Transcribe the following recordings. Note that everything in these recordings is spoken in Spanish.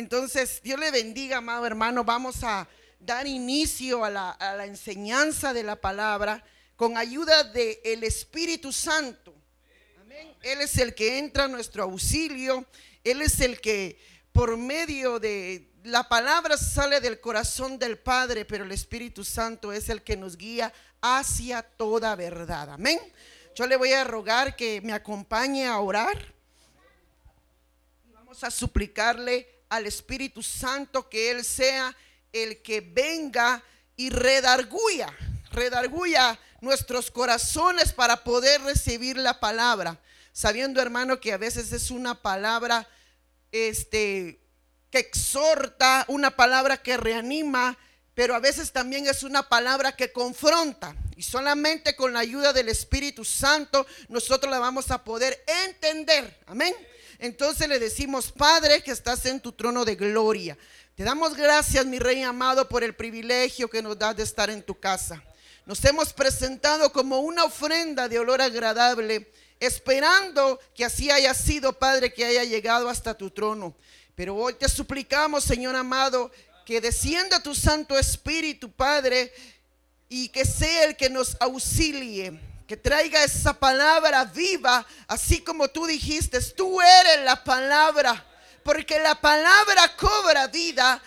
Entonces, Dios le bendiga, amado hermano. Vamos a dar inicio a la, enseñanza de la palabra con ayuda del Espíritu Santo. Amén. Él es el que entra a nuestro auxilio. Él es el que por medio de la palabra sale del corazón del Padre, pero el Espíritu Santo es el que nos guía hacia toda verdad. Amén. Yo le voy a rogar que me acompañe a orar. Vamos a suplicarle al Espíritu Santo que Él sea el que venga y redarguya, redarguya nuestros corazones para poder recibir la palabra, sabiendo hermano que a veces es una palabra este que exhorta, una palabra que reanima, pero a veces también es una palabra que confronta. Y solamente con la ayuda del Espíritu Santo nosotros la vamos a poder entender. Amén. Entonces le decimos, Padre, que estás en tu trono de gloria. Te damos gracias, mi Rey amado, por el privilegio que nos das de estar en tu casa. Nos hemos presentado como una ofrenda de olor agradable, esperando que así haya sido, Padre, que haya llegado hasta tu trono. Pero hoy te suplicamos, Señor amado, que descienda tu Santo Espíritu, Padre, y que sea el que nos auxilie, que traiga esa palabra viva, así como tú dijiste, tú eres la palabra, porque la palabra cobra vida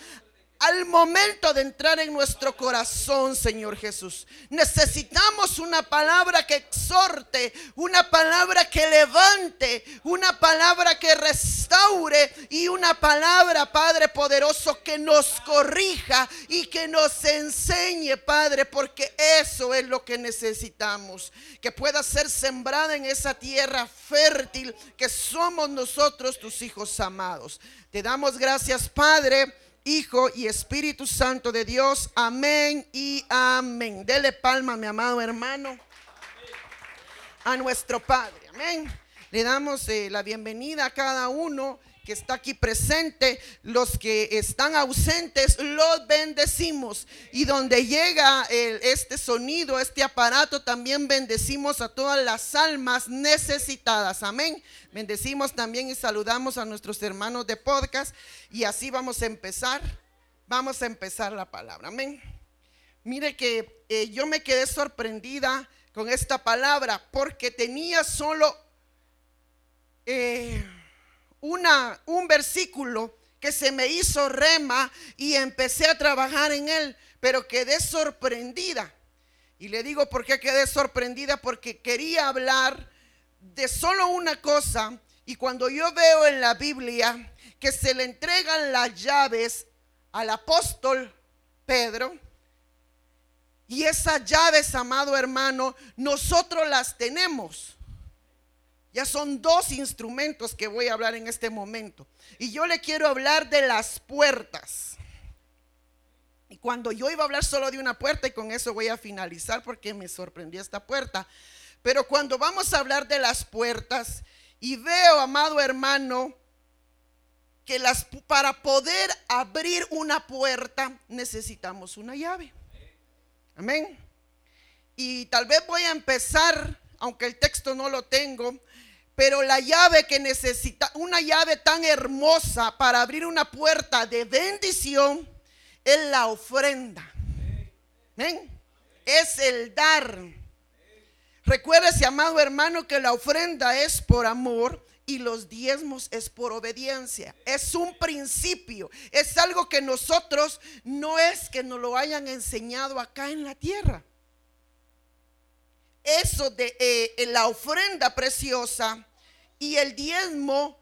al momento de entrar en nuestro corazón, Señor Jesús. Necesitamos una palabra que exhorte, una palabra que levante, una palabra que restaure y una palabra, Padre poderoso, que nos corrija y que nos enseñe, Padre, porque eso es lo que necesitamos. Que pueda ser sembrada en esa tierra fértil que somos nosotros, tus hijos amados. Te damos gracias, Padre Hijo y Espíritu Santo de Dios. Amén y amén. Dele palma, mi amado hermano, a nuestro Padre. Amén. Le damos eh, la bienvenida a cada uno que está aquí presente, los que están ausentes, los bendecimos. Y donde llega este sonido, este aparato, también bendecimos a todas las almas necesitadas. Amén. Bendecimos también y saludamos a nuestros hermanos de podcast. Y así vamos a empezar. Vamos a empezar la palabra. Amén. Mire que eh, yo me quedé sorprendida con esta palabra porque tenía solo... Eh, una, un versículo que se me hizo rema y empecé a trabajar en él, pero quedé sorprendida. Y le digo por qué quedé sorprendida, porque quería hablar de solo una cosa. Y cuando yo veo en la Biblia que se le entregan las llaves al apóstol Pedro, y esas llaves, amado hermano, nosotros las tenemos. Ya son dos instrumentos que voy a hablar en este momento. Y yo le quiero hablar de las puertas. Y cuando yo iba a hablar solo de una puerta, y con eso voy a finalizar porque me sorprendió esta puerta. Pero cuando vamos a hablar de las puertas, y veo, amado hermano, que las, para poder abrir una puerta necesitamos una llave. Amén. Y tal vez voy a empezar, aunque el texto no lo tengo, pero la llave que necesita, una llave tan hermosa para abrir una puerta de bendición, es la ofrenda. ¿Ven? Es el dar. Recuérdese, amado hermano, que la ofrenda es por amor y los diezmos es por obediencia. Es un principio. Es algo que nosotros no es que nos lo hayan enseñado acá en la tierra eso de eh, la ofrenda preciosa y el diezmo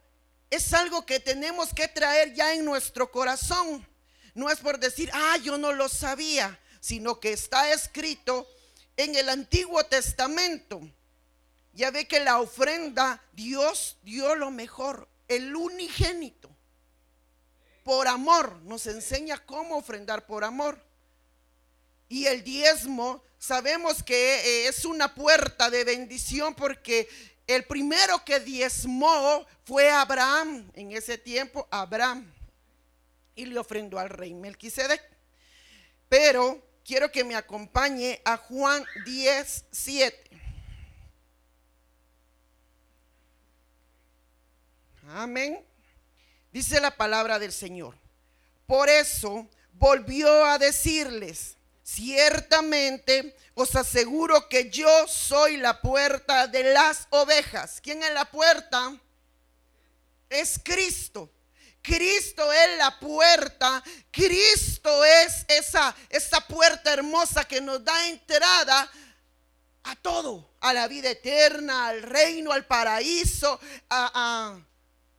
es algo que tenemos que traer ya en nuestro corazón. No es por decir, ah, yo no lo sabía, sino que está escrito en el Antiguo Testamento. Ya ve que la ofrenda, Dios dio lo mejor, el unigénito. Por amor, nos enseña cómo ofrendar por amor. Y el diezmo sabemos que eh, es una puerta de bendición porque el primero que diezmó fue Abraham. En ese tiempo, Abraham. Y le ofrendó al rey Melquisedec. Pero quiero que me acompañe a Juan 10, 7. Amén. Dice la palabra del Señor. Por eso volvió a decirles, ciertamente os aseguro que yo soy la puerta de las ovejas. ¿Quién es la puerta? Es Cristo. Cristo es la puerta. Cristo es esa, esa puerta hermosa que nos da entrada a todo, a la vida eterna, al reino, al paraíso, a,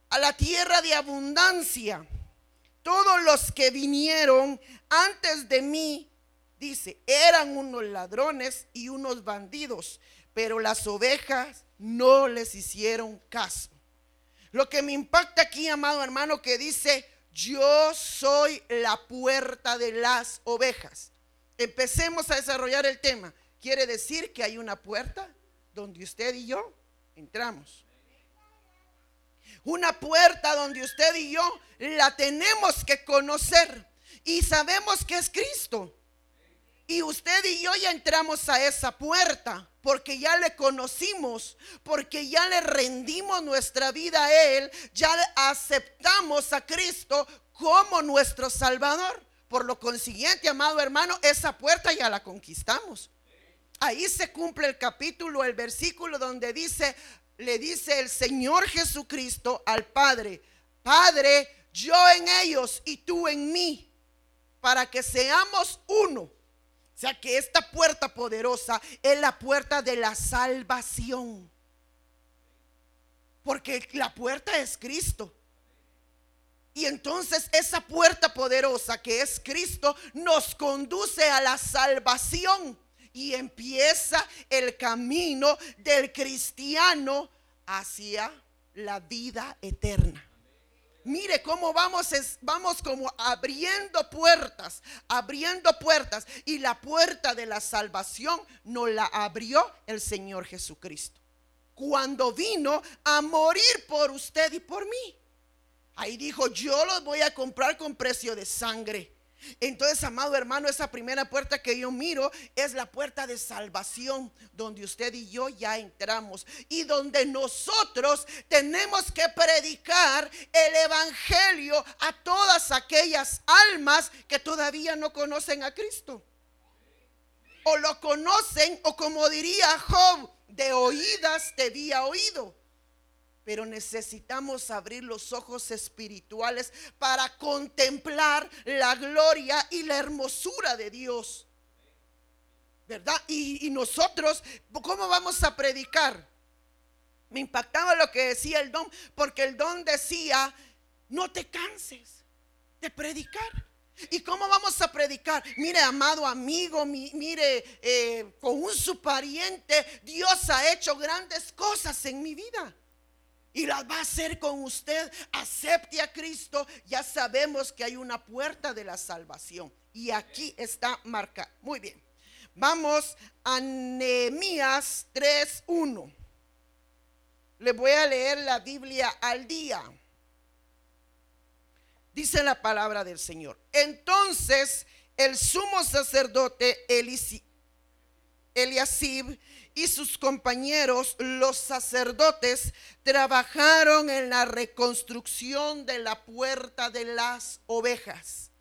a la tierra de abundancia. Todos los que vinieron antes de mí, dice, eran unos ladrones y unos bandidos, pero las ovejas no les hicieron caso. Lo que me impacta aquí, amado hermano, que dice, yo soy la puerta de las ovejas. Empecemos a desarrollar el tema. Quiere decir que hay una puerta donde usted y yo entramos. Una puerta donde usted y yo la tenemos que conocer y sabemos que es Cristo. Y usted y yo ya entramos a esa puerta porque ya le conocimos, porque ya le rendimos nuestra vida a Él, ya aceptamos a Cristo como nuestro Salvador. Por lo consiguiente, amado hermano, esa puerta ya la conquistamos. Ahí se cumple el capítulo, el versículo donde dice, le dice el Señor Jesucristo al Padre, Padre, yo en ellos y tú en mí, para que seamos uno o sea que esta puerta poderosa es la puerta de la salvación. Porque la puerta es Cristo. Y entonces esa puerta poderosa que es Cristo nos conduce a la salvación. Y empieza el camino del cristiano hacia la vida eterna. Mire cómo vamos, vamos como abriendo puertas, abriendo puertas. Y la puerta de la salvación nos la abrió el Señor Jesucristo. Cuando vino a morir por usted y por mí. Ahí dijo, yo los voy a comprar con precio de sangre. Entonces, amado hermano, esa primera puerta que yo miro es la puerta de salvación, donde usted y yo ya entramos y donde nosotros tenemos que predicar el Evangelio a todas aquellas almas que todavía no conocen a Cristo. O lo conocen, o como diría Job, de oídas te había oído pero necesitamos abrir los ojos espirituales para contemplar la gloria y la hermosura de Dios. ¿Verdad? Y, nosotros, ¿cómo vamos a predicar? Me impactaba lo que decía el don, porque el don decía, no te canses de predicar. ¿Y cómo vamos a predicar? Mire, amado amigo, mire, eh, con un su pariente, Dios ha hecho grandes cosas en mi vida y las va a hacer con usted. Acepte a Cristo. Ya sabemos que hay una puerta de la salvación. Y aquí está marca. Muy bien. Vamos a Nehemías 3:1. Le voy a leer la Biblia al día. Dice la palabra del Señor. Entonces el sumo sacerdote Eliasib y sus compañeros, los sacerdotes, trabajaron en la reconstrucción de la puerta de las ovejas.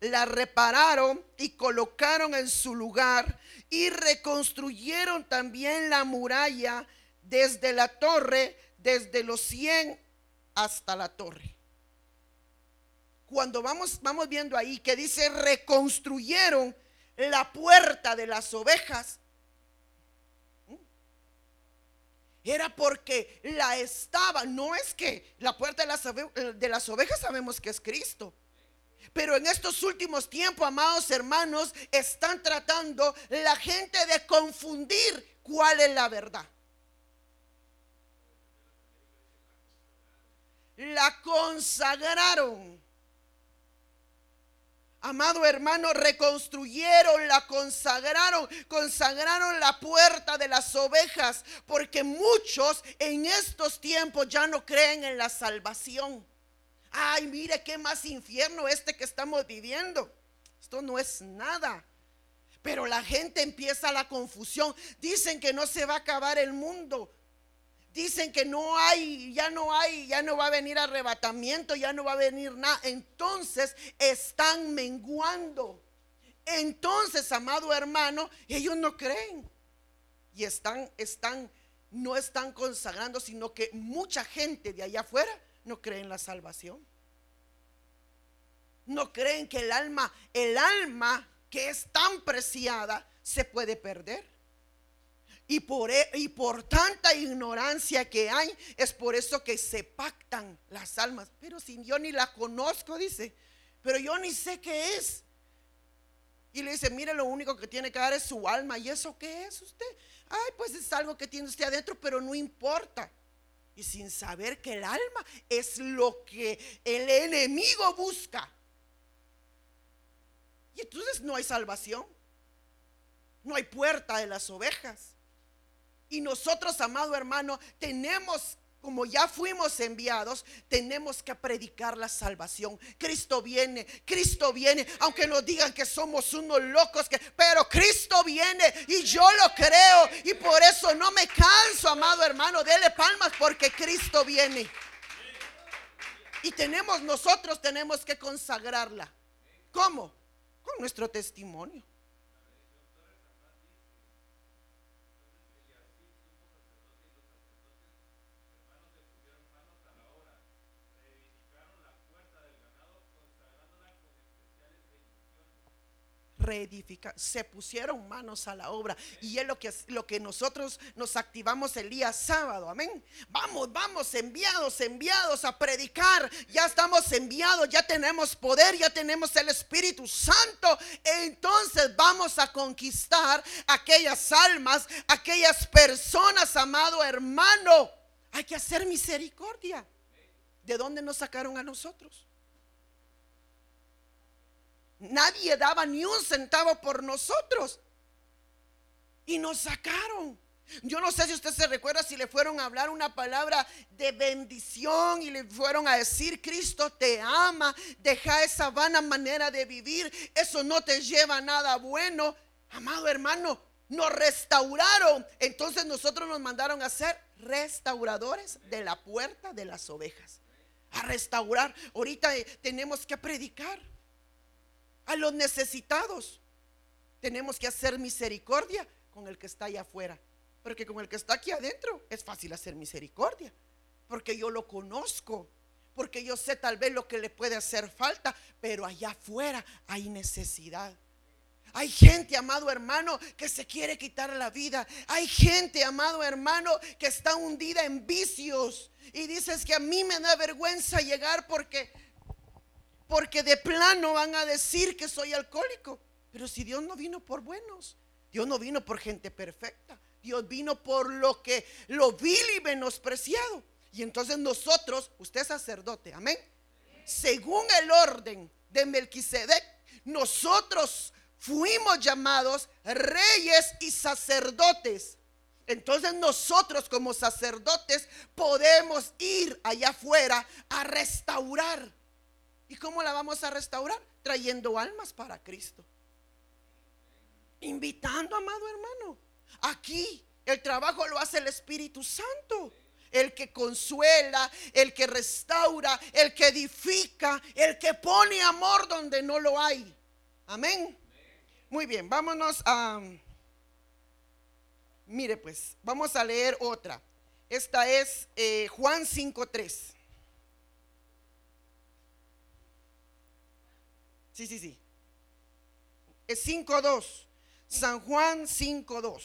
La repararon y colocaron en su lugar y reconstruyeron también la muralla desde la torre, desde los 100 hasta la torre. Cuando vamos, vamos viendo ahí que dice reconstruyeron la puerta de las ovejas, era porque la estaba. No es que la puerta de las, de las ovejas sabemos que es Cristo. Pero en estos últimos tiempos, amados hermanos, están tratando la gente de confundir cuál es la verdad. La consagraron. Amado hermano, reconstruyeron, la consagraron, consagraron la puerta de las ovejas, porque muchos en estos tiempos ya no creen en la salvación. Ay, mire qué más infierno este que estamos viviendo. Esto no es nada. Pero la gente empieza la confusión. Dicen que no se va a acabar el mundo. Dicen que no hay, ya no hay, ya no va a venir arrebatamiento, ya no va a venir nada. Entonces están menguando. Entonces, amado hermano, ellos no creen. Y están, están, no están consagrando, sino que mucha gente de allá afuera no cree en la salvación. No creen que el alma, el alma que es tan preciada, se puede perder. Y por, e, y por tanta ignorancia que hay, es por eso que se pactan las almas. Pero si yo ni la conozco, dice, pero yo ni sé qué es. Y le dice, mire, lo único que tiene que dar es su alma. ¿Y eso qué es usted? Ay, pues es algo que tiene usted adentro, pero no importa. Y sin saber que el alma es lo que el enemigo busca. Y entonces no hay salvación. No hay puerta de las ovejas. Y nosotros, amado hermano, tenemos como ya fuimos enviados, tenemos que predicar la salvación. Cristo viene, Cristo viene, aunque nos digan que somos unos locos, que, pero Cristo viene y yo lo creo y por eso no me canso, amado hermano, dele palmas porque Cristo viene. Y tenemos nosotros tenemos que consagrarla. ¿Cómo? Con nuestro testimonio. Se pusieron manos a la obra. Y es lo que, lo que nosotros nos activamos el día sábado, amén. Vamos, vamos, enviados, enviados a predicar. Ya estamos enviados, ya tenemos poder, ya tenemos el Espíritu Santo. Entonces vamos a conquistar aquellas almas, aquellas personas, amado hermano. Hay que hacer misericordia. ¿De dónde nos sacaron a nosotros? Nadie daba ni un centavo por nosotros. Y nos sacaron. Yo no sé si usted se recuerda si le fueron a hablar una palabra de bendición y le fueron a decir, Cristo te ama, deja esa vana manera de vivir, eso no te lleva a nada bueno. Amado hermano, nos restauraron. Entonces nosotros nos mandaron a ser restauradores de la puerta de las ovejas. A restaurar. Ahorita eh, tenemos que predicar a los necesitados. Tenemos que hacer misericordia con el que está allá afuera. Porque con el que está aquí adentro es fácil hacer misericordia. Porque yo lo conozco. Porque yo sé tal vez lo que le puede hacer falta. Pero allá afuera hay necesidad. Hay gente, amado hermano, que se quiere quitar la vida. Hay gente, amado hermano, que está hundida en vicios. Y dices que a mí me da vergüenza llegar porque porque de plano van a decir que soy alcohólico. Pero si Dios no vino por buenos, Dios no vino por gente perfecta, Dios vino por lo que lo vil y menospreciado. Y entonces nosotros, usted es sacerdote, amén. Según el orden de Melquisedec, nosotros fuimos llamados reyes y sacerdotes. Entonces nosotros como sacerdotes podemos ir allá afuera a restaurar ¿Y cómo la vamos a restaurar? Trayendo almas para Cristo. Invitando, amado hermano. Aquí el trabajo lo hace el Espíritu Santo. El que consuela, el que restaura, el que edifica, el que pone amor donde no lo hay. Amén. Muy bien, vámonos a... Mire pues, vamos a leer otra. Esta es eh, Juan 5.3. Sí, sí, sí. Es 5.2. San Juan 5.2.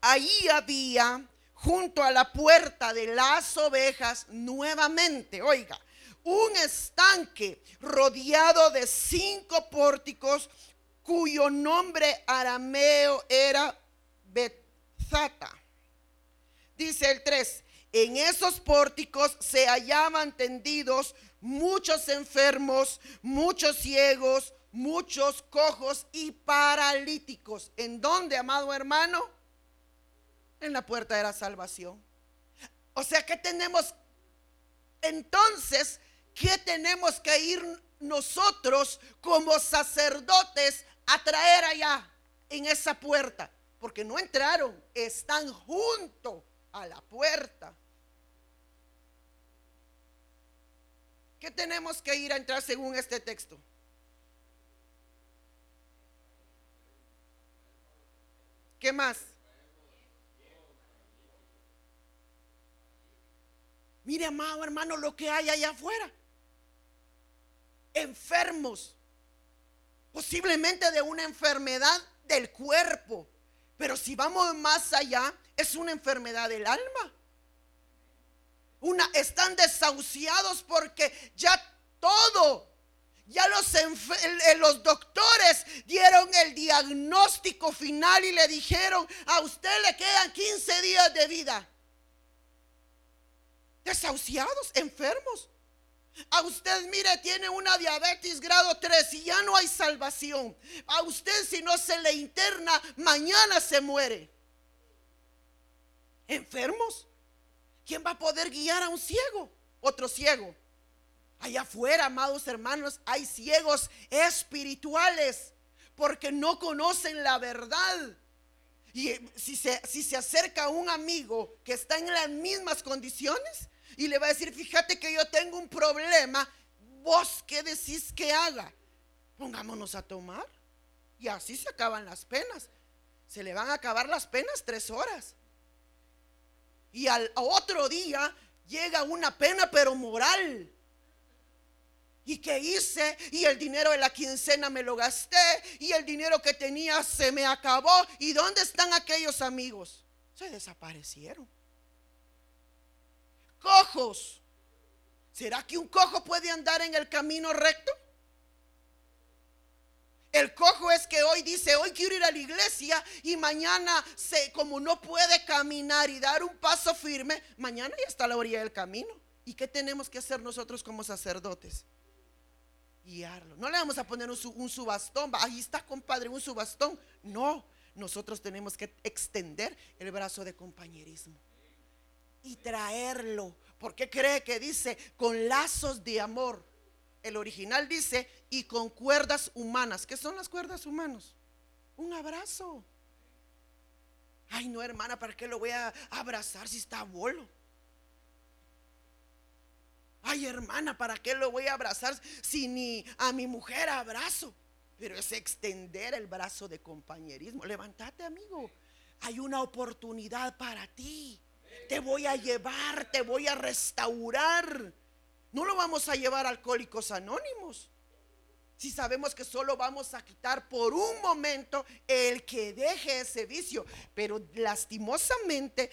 Ahí había junto a la puerta de las ovejas nuevamente, oiga, un estanque rodeado de cinco pórticos cuyo nombre arameo era Betzata. Dice el 3, en esos pórticos se hallaban tendidos muchos enfermos, muchos ciegos, muchos cojos y paralíticos. ¿En dónde, amado hermano? En la puerta de la salvación. O sea que tenemos, entonces, ¿qué tenemos que ir nosotros como sacerdotes a traer allá en esa puerta? Porque no entraron, están junto a la puerta. ¿Qué tenemos que ir a entrar según este texto? ¿Qué más? Mire, amado hermano, lo que hay allá afuera. Enfermos. Posiblemente de una enfermedad del cuerpo. Pero si vamos más allá, es una enfermedad del alma. Están desahuciados porque ya todo, ya los, los doctores dieron el diagnóstico final y le dijeron, a usted le quedan 15 días de vida desahuciados, enfermos. A usted, mire, tiene una diabetes grado 3 y ya no hay salvación. A usted, si no se le interna, mañana se muere. Enfermos. ¿Quién va a poder guiar a un ciego? Otro ciego. Allá afuera, amados hermanos, hay ciegos espirituales porque no conocen la verdad. Y si se, si se acerca un amigo que está en las mismas condiciones, y le va a decir, fíjate que yo tengo un problema, vos qué decís que haga. Pongámonos a tomar. Y así se acaban las penas. Se le van a acabar las penas tres horas. Y al otro día llega una pena pero moral. ¿Y qué hice? Y el dinero de la quincena me lo gasté. Y el dinero que tenía se me acabó. ¿Y dónde están aquellos amigos? Se desaparecieron cojos. ¿Será que un cojo puede andar en el camino recto? El cojo es que hoy dice, hoy quiero ir a la iglesia y mañana, se, como no puede caminar y dar un paso firme, mañana ya está a la orilla del camino. ¿Y qué tenemos que hacer nosotros como sacerdotes? Guiarlo. No le vamos a poner un, un subastón, ahí está compadre, un subastón. No, nosotros tenemos que extender el brazo de compañerismo y traerlo. Porque cree que dice con lazos de amor? El original dice y con cuerdas humanas. ¿Qué son las cuerdas humanas? Un abrazo. Ay, no, hermana, ¿para qué lo voy a abrazar si está bolo? Ay, hermana, ¿para qué lo voy a abrazar si ni a mi mujer abrazo? Pero es extender el brazo de compañerismo. Levántate, amigo. Hay una oportunidad para ti te voy a llevar, te voy a restaurar. No lo vamos a llevar alcohólicos anónimos. Si sabemos que solo vamos a quitar por un momento el que deje ese vicio, pero lastimosamente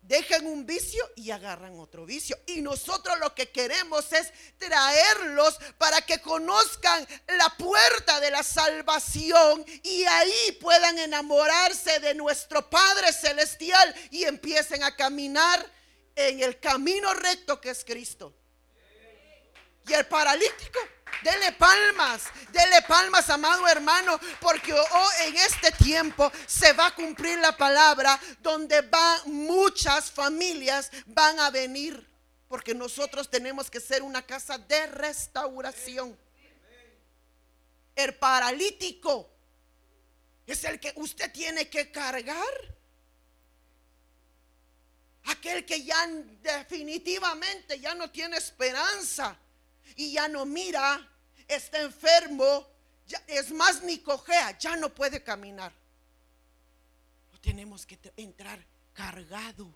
dejan un vicio y agarran otro vicio. Y nosotros lo que queremos es traerlos para que conozcan la puerta de la salvación y ahí puedan enamorarse de nuestro Padre Celestial y empiecen a caminar en el camino recto que es Cristo. Y el paralítico Dele palmas, dele palmas, amado hermano, porque oh, en este tiempo se va a cumplir la palabra donde van muchas familias van a venir, porque nosotros tenemos que ser una casa de restauración. El paralítico es el que usted tiene que cargar. Aquel que ya definitivamente ya no tiene esperanza y ya no mira, está enfermo, ya, es más ni cojea, ya no puede caminar. No tenemos que entrar cargado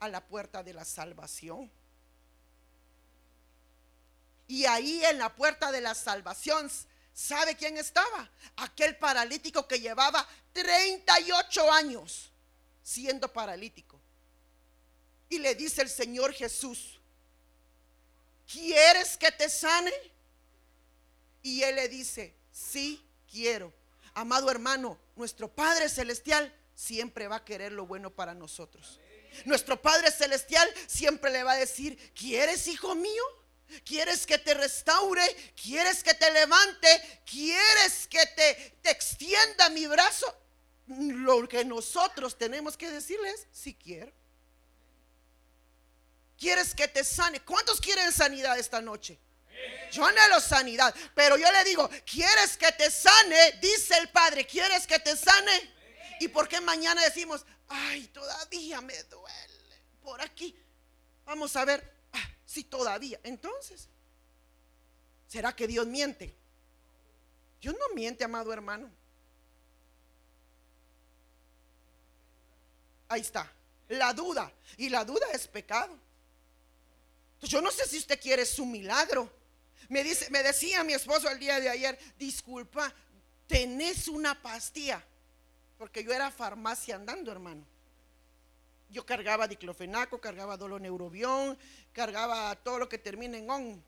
a la puerta de la salvación. Y ahí en la puerta de la salvación, ¿sabe quién estaba? Aquel paralítico que llevaba 38 años siendo paralítico. Y le dice el Señor Jesús, ¿quieres que te sane? Y él le dice, sí quiero. Amado hermano, nuestro Padre Celestial siempre va a querer lo bueno para nosotros. Nuestro Padre Celestial siempre le va a decir, ¿quieres hijo mío? ¿Quieres que te restaure? ¿Quieres que te levante? ¿Quieres que te, te extienda mi brazo? Lo que nosotros tenemos que decirles, si quiero. ¿Quieres que te sane? ¿Cuántos quieren sanidad esta noche? Yo anhelo sanidad, pero yo le digo, ¿quieres que te sane? Dice el Padre, ¿quieres que te sane? ¿Y por qué mañana decimos, ay, todavía me duele? por aquí. Vamos a ver ah, si todavía. Entonces, ¿será que Dios miente? Dios no miente, amado hermano. Ahí está. La duda. Y la duda es pecado. Yo no sé si usted quiere su milagro. Me, dice, me decía mi esposo el día de ayer, disculpa, tenés una pastilla. Porque yo era farmacia andando, hermano. Yo cargaba diclofenaco, cargaba doloneurobión, cargaba todo lo que termine en on,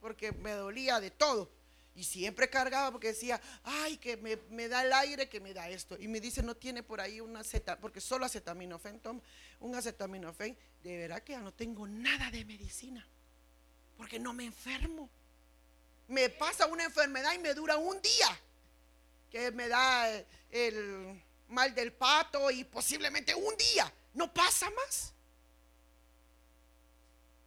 porque me dolía de todo. Y siempre cargaba porque decía, ay, que me, da el aire, que me da esto. Y me dice, no tiene por ahí una aceta, porque solo acetaminofén toma, un acetaminofén. De verdad que ya no tengo nada de medicina, porque no me enfermo. Me pasa una enfermedad y me dura un día, que me da el mal del pato y posiblemente un día, no pasa más.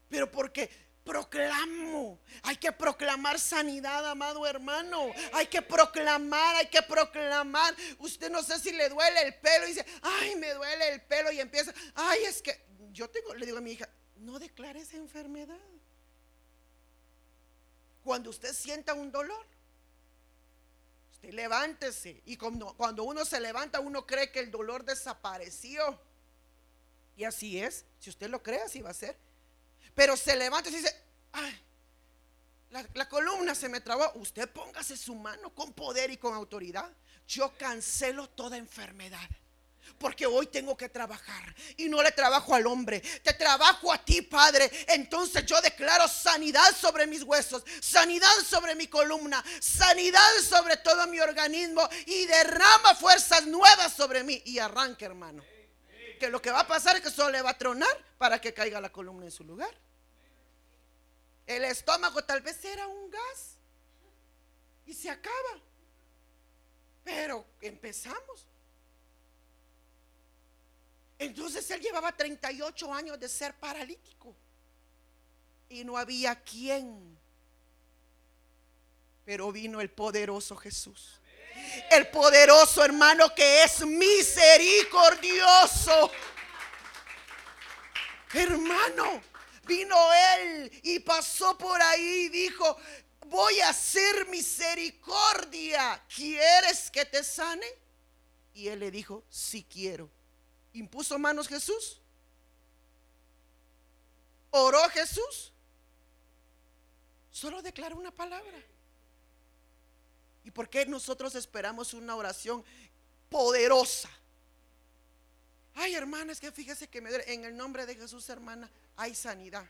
Pero porque proclamo. Hay que proclamar sanidad, amado hermano. Hay que proclamar, hay que proclamar. Usted no sé si le duele el pelo y dice, ay, me duele el pelo y empieza, ay, es que yo tengo, le digo a mi hija, no declares enfermedad. Cuando usted sienta un dolor, usted levántese. Y cuando, cuando uno se levanta, uno cree que el dolor desapareció. Y así es. Si usted lo cree, así va a ser. Pero se levanta y dice, ay, la, columna se me trabó. Usted póngase su mano con poder y con autoridad. Yo cancelo toda enfermedad. Porque hoy tengo que trabajar y no le trabajo al hombre, te trabajo a ti, Padre. Entonces yo declaro sanidad sobre mis huesos, sanidad sobre mi columna, sanidad sobre todo mi organismo y derrama fuerzas nuevas sobre mí y arranque, hermano. Que lo que va a pasar es que solo le va a tronar para que caiga la columna en su lugar. El estómago tal vez era un gas y se acaba. Pero empezamos. Entonces él llevaba 38 años de ser paralítico y no había quien. Pero vino el poderoso Jesús. El poderoso hermano que es misericordioso. Hermano, Vino él y pasó por ahí y dijo, voy a hacer misericordia. ¿Quieres que te sane? Y él le dijo, sí quiero. ¿Impuso manos Jesús? ¿Oró Jesús? Solo declaró una palabra. ¿Y por qué nosotros esperamos una oración poderosa? Ay, hermana, es que fíjese que me en el nombre de Jesús, hermana, hay sanidad.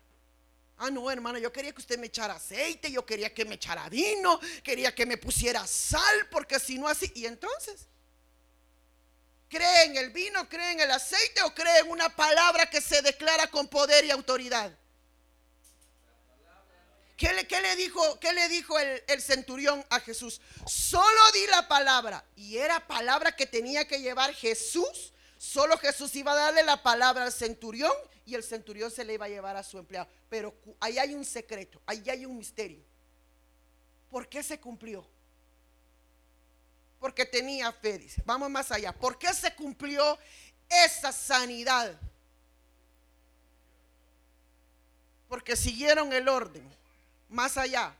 Ah, no, hermana, yo quería que usted me echara aceite, yo quería que me echara vino, quería que me pusiera sal, porque si no así, y entonces, ¿cree en el vino, cree en el aceite o cree en una palabra que se declara con poder y autoridad? ¿Qué le, dijo, el, el, centurión a Jesús? Solo di la palabra. Y era palabra que tenía que llevar Jesús. Solo Jesús iba a darle la palabra al centurión y el centurión se le iba a llevar a su empleado. Pero ahí hay un secreto, ahí hay un misterio. ¿Por qué se cumplió? Porque tenía fe, dice. Vamos más allá. ¿Por qué se cumplió esa sanidad? Porque siguieron el orden. Más allá.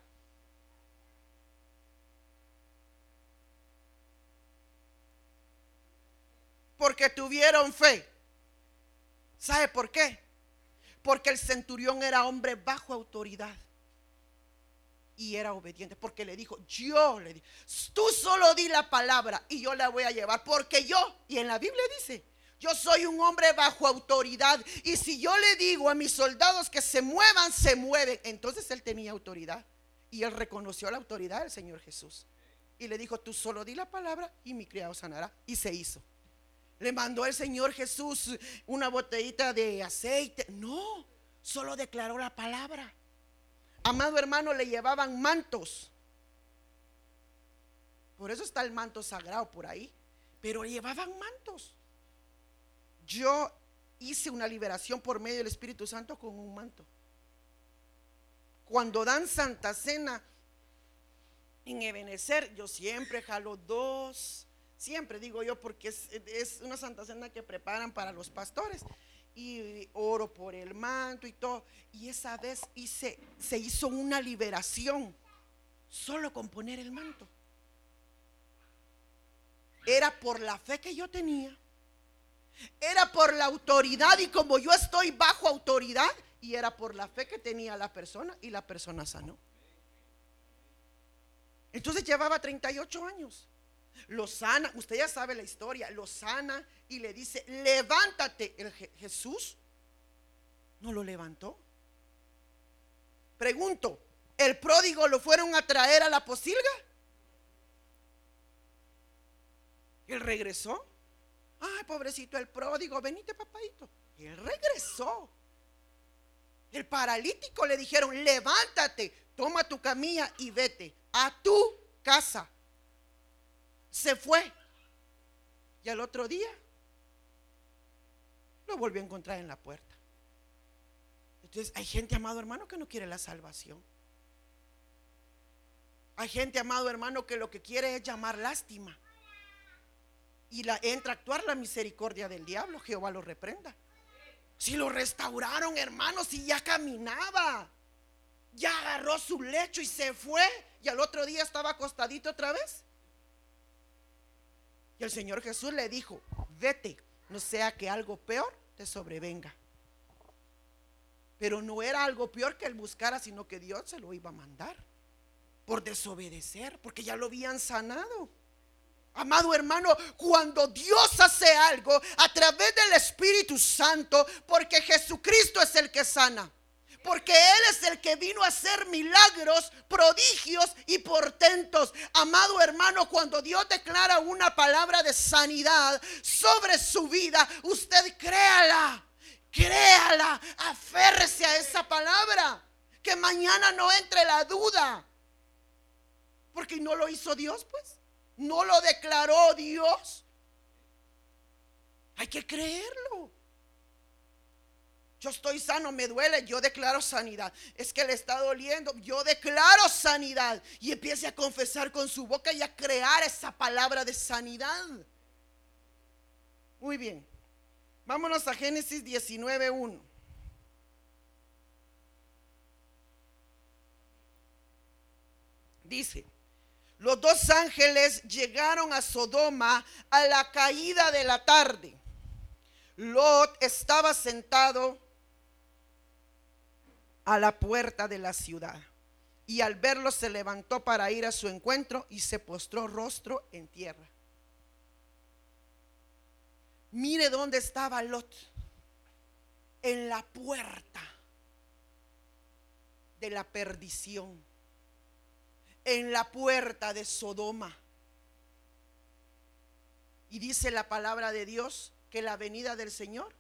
Porque tuvieron fe. ¿Sabe por qué? Porque el centurión era hombre bajo autoridad. Y era obediente. Porque le dijo, yo le digo, tú solo di la palabra y yo la voy a llevar. Porque yo, y en la Biblia dice, yo soy un hombre bajo autoridad. Y si yo le digo a mis soldados que se muevan, se mueven. Entonces él tenía autoridad. Y él reconoció la autoridad del Señor Jesús. Y le dijo, tú solo di la palabra y mi criado sanará. Y se hizo. Le mandó el Señor Jesús una botellita de aceite. No, solo declaró la palabra. Amado hermano, le llevaban mantos. Por eso está el manto sagrado por ahí. Pero le llevaban mantos. Yo hice una liberación por medio del Espíritu Santo con un manto. Cuando dan Santa Cena en Ebenezer, yo siempre jalo dos Siempre digo yo porque es, una Santa Cena que preparan para los pastores. y oro por el manto y todo. Y esa vez hice, se hizo una liberación solo con poner el manto. Era por la fe que yo tenía. Era por la autoridad y como yo estoy bajo autoridad y era por la fe que tenía la persona y la persona sanó. Entonces llevaba 38 años. Lo sana, usted ya sabe la historia, lo sana y le dice, levántate. El Jesús no lo levantó. Pregunto, ¿el pródigo lo fueron a traer a la posilga? Él regresó. Ay, pobrecito el pródigo, venite papadito. Él regresó. El paralítico le dijeron, levántate, toma tu camilla y vete a tu casa. Se fue. Y al otro día lo volvió a encontrar en la puerta. Entonces hay gente, amado hermano, que no quiere la salvación. Hay gente, amado hermano, que lo que quiere es llamar lástima. Y la, entra a actuar la misericordia del diablo. Jehová lo reprenda. Si lo restauraron, hermanos, si ya caminaba, ya agarró su lecho y se fue, y al otro día estaba acostadito otra vez. Y el Señor Jesús le dijo, vete, no sea que algo peor te sobrevenga. Pero no era algo peor que él buscara, sino que Dios se lo iba a mandar por desobedecer, porque ya lo habían sanado. Amado hermano, cuando Dios hace algo a través del Espíritu Santo, porque Jesucristo es el que sana, porque Él es el que vino a hacer milagros, prodigios y portentos. Amado hermano, cuando Dios declara una palabra de sanidad sobre su vida, usted créala, créala, aférrese a esa palabra, que mañana no entre la duda, porque no lo hizo Dios, pues. No lo declaró Dios. Hay que creerlo. Yo estoy sano, me duele, yo declaro sanidad. Es que le está doliendo, yo declaro sanidad. Y empiece a confesar con su boca y a crear esa palabra de sanidad. Muy bien. Vámonos a Génesis 19.1. Dice, los dos ángeles llegaron a Sodoma a la caída de la tarde. Lot estaba sentado a la puerta de la ciudad y al verlo se levantó para ir a su encuentro y se postró rostro en tierra. Mire dónde estaba Lot, en la puerta de la perdición en la puerta de Sodoma. Y dice la palabra de Dios que la venida del Señor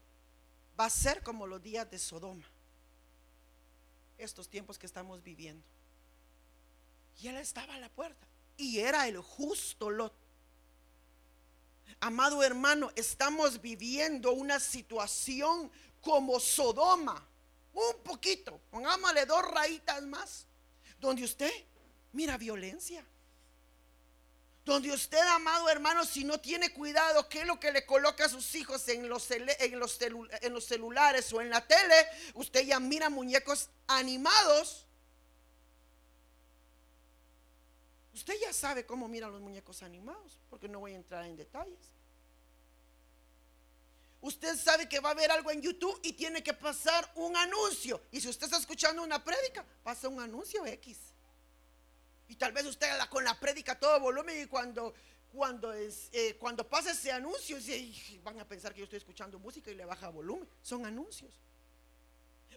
va a ser como los días de Sodoma. Estos tiempos que estamos viviendo. Y él estaba a la puerta. Y era el justo Lot. Amado hermano, estamos viviendo una situación como Sodoma. Un poquito, pongámosle dos rayitas más. Donde usted mira violencia. Donde usted, amado hermano, si no tiene cuidado, ¿qué es lo que le coloca a sus hijos en los, en los, en los celulares o en la tele? Usted ya mira muñecos animados. Usted ya sabe cómo miran los muñecos animados, porque no voy a entrar en detalles. Usted sabe que va a haber algo en YouTube y tiene que pasar un anuncio. Y si usted está escuchando una prédica, pasa un anuncio X. Y tal vez usted con la prédica todo volumen y cuando, cuando, es, eh, cuando pasa ese anuncio, van a pensar que yo estoy escuchando música y le baja volumen. Son anuncios.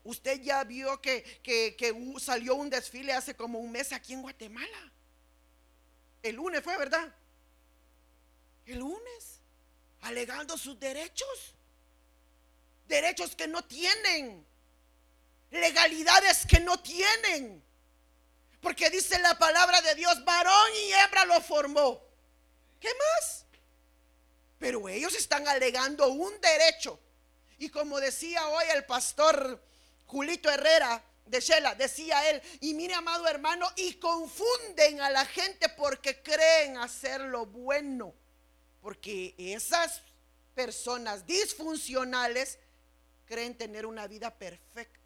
Usted ya vio que, que, salió un desfile hace como un mes aquí en Guatemala. El lunes fue, ¿verdad? El lunes, alegando sus derechos. Derechos que no tienen. Legalidades que no tienen. Porque dice la palabra de Dios, varón y hembra lo formó. ¿Qué más? Pero ellos están alegando un derecho. Y como decía hoy el pastor Julito Herrera de Shela, decía él, y mire amado hermano, y confunden a la gente porque creen hacer lo bueno. Porque esas personas disfuncionales creen tener una vida perfecta.